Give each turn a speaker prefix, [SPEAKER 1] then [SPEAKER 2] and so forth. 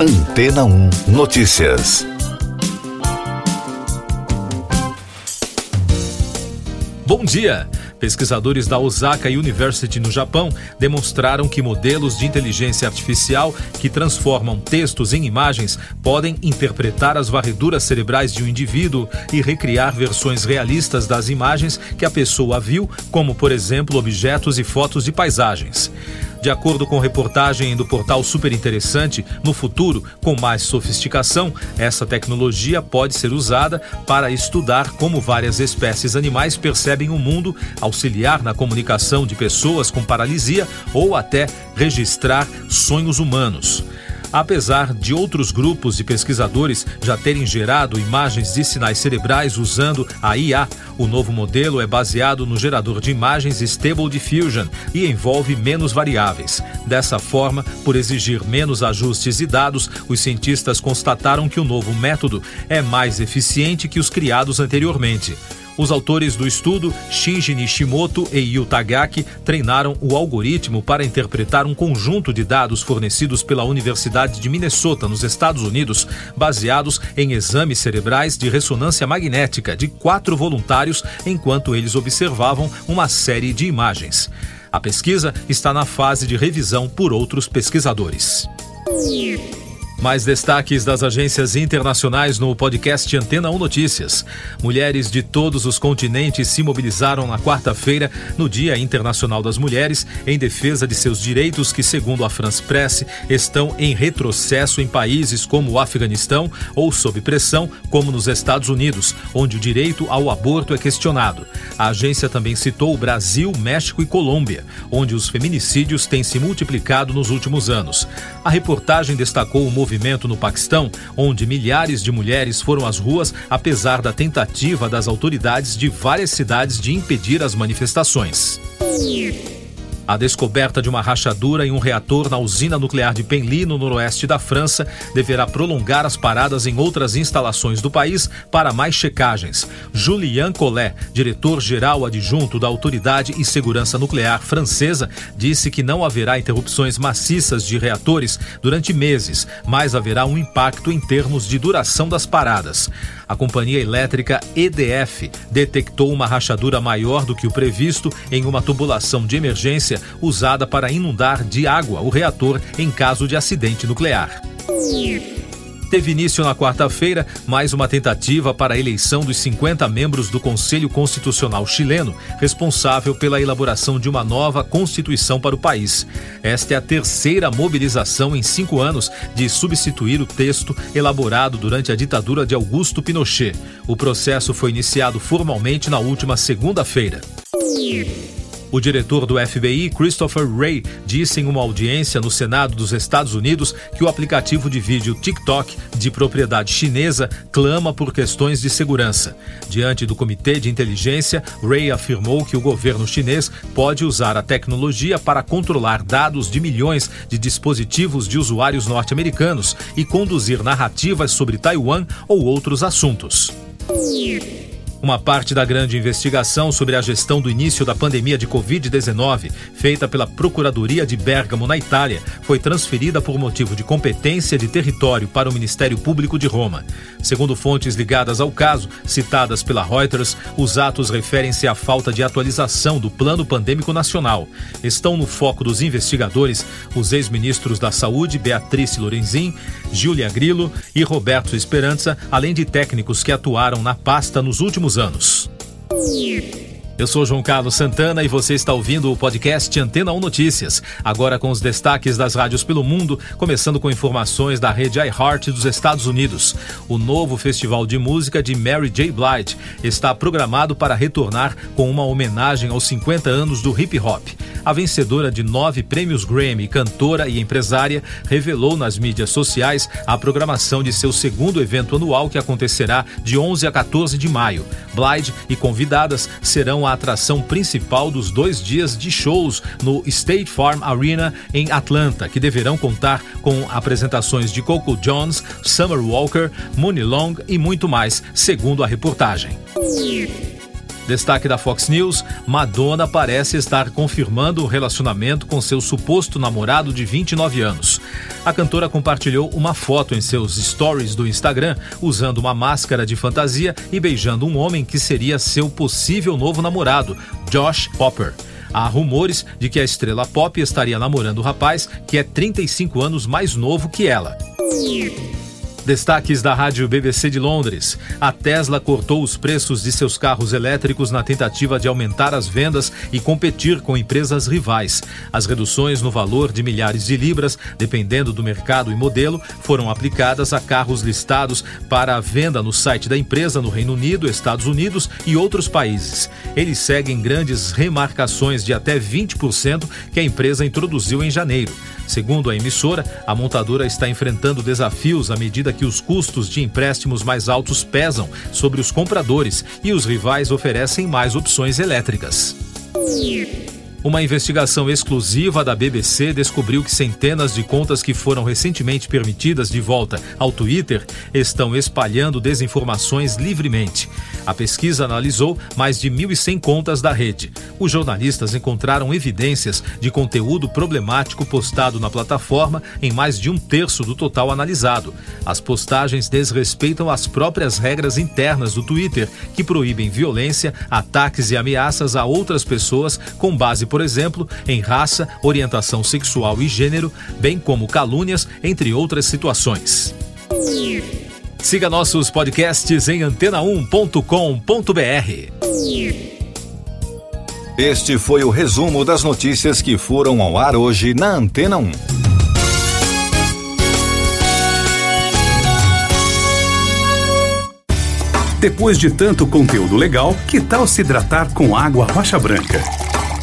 [SPEAKER 1] Antena 1 Notícias.
[SPEAKER 2] Bom dia! Pesquisadores da Osaka University no Japão demonstraram que modelos de inteligência artificial que transformam textos em imagens podem interpretar as varreduras cerebrais de um indivíduo e recriar versões realistas das imagens que a pessoa viu, como, por exemplo, objetos e fotos de paisagens. De acordo com reportagem do portal Super Interessante, no futuro, com mais sofisticação, essa tecnologia pode ser usada para estudar como várias espécies animais percebem o mundo, auxiliar na comunicação de pessoas com paralisia ou até registrar sonhos humanos. Apesar de outros grupos de pesquisadores já terem gerado imagens de sinais cerebrais usando a IA, o novo modelo é baseado no gerador de imagens Stable Diffusion e envolve menos variáveis. Dessa forma, por exigir menos ajustes e dados, os cientistas constataram que o novo método é mais eficiente que os criados anteriormente. Os autores do estudo, Shinji Nishimoto e Yu Tagaki, treinaram o algoritmo para interpretar um conjunto de dados fornecidos pela Universidade de Minnesota, nos Estados Unidos, baseados em exames cerebrais de ressonância magnética de quatro voluntários enquanto eles observavam uma série de imagens. A pesquisa está na fase de revisão por outros pesquisadores. Mais destaques das agências internacionais no podcast Antena 1 Notícias. Mulheres de todos os continentes se mobilizaram na quarta-feira, no Dia Internacional das Mulheres, em defesa de seus direitos que, segundo a France Press, estão em retrocesso em países como o Afeganistão ou sob pressão, como nos Estados Unidos, onde o direito ao aborto é questionado. A agência também citou o Brasil, México e Colômbia, onde os feminicídios têm se multiplicado nos últimos anos. A reportagem destacou o movimento no Paquistão, onde milhares de mulheres foram às ruas apesar da tentativa das autoridades de várias cidades de impedir as manifestações. A descoberta de uma rachadura em um reator na usina nuclear de Penly, no noroeste da França, deverá prolongar as paradas em outras instalações do país para mais checagens. Julien Collet, diretor-geral adjunto da Autoridade e Segurança Nuclear francesa, disse que não haverá interrupções maciças de reatores durante meses, mas haverá um impacto em termos de duração das paradas. A companhia elétrica EDF detectou uma rachadura maior do que o previsto em uma tubulação de emergência usada para inundar de água o reator em caso de acidente nuclear. Teve início na quarta-feira mais uma tentativa para a eleição dos 50 membros do Conselho Constitucional chileno, responsável pela elaboração de uma nova Constituição para o país. Esta é a terceira mobilização em cinco anos de substituir o texto elaborado durante a ditadura de Augusto Pinochet. O processo foi iniciado formalmente na última segunda-feira. O diretor do FBI, Christopher Wray, disse em uma audiência no Senado dos Estados Unidos que o aplicativo de vídeo TikTok, de propriedade chinesa, clama por questões de segurança. Diante do Comitê de Inteligência, Wray afirmou que o governo chinês pode usar a tecnologia para controlar dados de milhões de dispositivos de usuários norte-americanos e conduzir narrativas sobre Taiwan ou outros assuntos. Uma parte da grande investigação sobre a gestão do início da pandemia de Covid-19, feita pela Procuradoria de Bergamo, na Itália, foi transferida por motivo de competência de território para o Ministério Público de Roma. Segundo fontes ligadas ao caso, citadas pela Reuters, os atos referem-se à falta de atualização do Plano Pandêmico Nacional. Estão no foco dos investigadores os ex-ministros da Saúde, Beatrice Lorenzin, Giulia Grillo e Roberto Esperança, além de técnicos que atuaram na pasta nos últimos últimos anos. Eu sou João Carlos Santana e você está ouvindo o podcast Antena 1 Notícias. Agora com os destaques das rádios pelo mundo, começando com informações da rede iHeart dos Estados Unidos. O novo festival de música de Mary J. Blige está programado para retornar com uma homenagem aos 50 anos do hip hop. A vencedora de nove prêmios Grammy, cantora e empresária, revelou nas mídias sociais a programação de seu segundo evento anual que acontecerá de 11 a 14 de maio. Blige e convidadas serão a atração principal dos dois dias de shows no State Farm Arena em Atlanta, que deverão contar com apresentações de Coco Jones, Summer Walker, Mooney Long e muito mais, segundo a reportagem. Destaque da Fox News: Madonna parece estar confirmando o relacionamento com seu suposto namorado de 29 anos. A cantora compartilhou uma foto em seus stories do Instagram usando uma máscara de fantasia e beijando um homem que seria seu possível novo namorado, Josh Popper. Há rumores de que a estrela pop estaria namorando o rapaz que é 35 anos mais novo que ela. Destaques da rádio BBC de Londres. A Tesla cortou os preços de seus carros elétricos na tentativa de aumentar as vendas e competir com empresas rivais. As reduções no valor de milhares de libras, dependendo do mercado e modelo, foram aplicadas a carros listados para a venda no site da empresa no Reino Unido, Estados Unidos e outros países. Eles seguem grandes remarcações de até 20% que a empresa introduziu em janeiro. Segundo a emissora, a montadora está enfrentando desafios à medida que os custos de empréstimos mais altos pesam sobre os compradores e os rivais oferecem mais opções elétricas. Uma investigação exclusiva da BBC descobriu que centenas de contas que foram recentemente permitidas de volta ao Twitter estão espalhando desinformações livremente. A pesquisa analisou mais de 1.100 contas da rede. Os jornalistas encontraram evidências de conteúdo problemático postado na plataforma em mais de um terço do total analisado. As postagens desrespeitam as próprias regras internas do Twitter, que proíbem violência, ataques e ameaças a outras pessoas com base por exemplo, em raça, orientação sexual e gênero, bem como calúnias, entre outras situações. Siga nossos podcasts em antena1.com.br.
[SPEAKER 1] Este foi o resumo das notícias que foram ao ar hoje na Antena 1.
[SPEAKER 3] Depois de tanto conteúdo legal, que tal se hidratar com água rocha branca?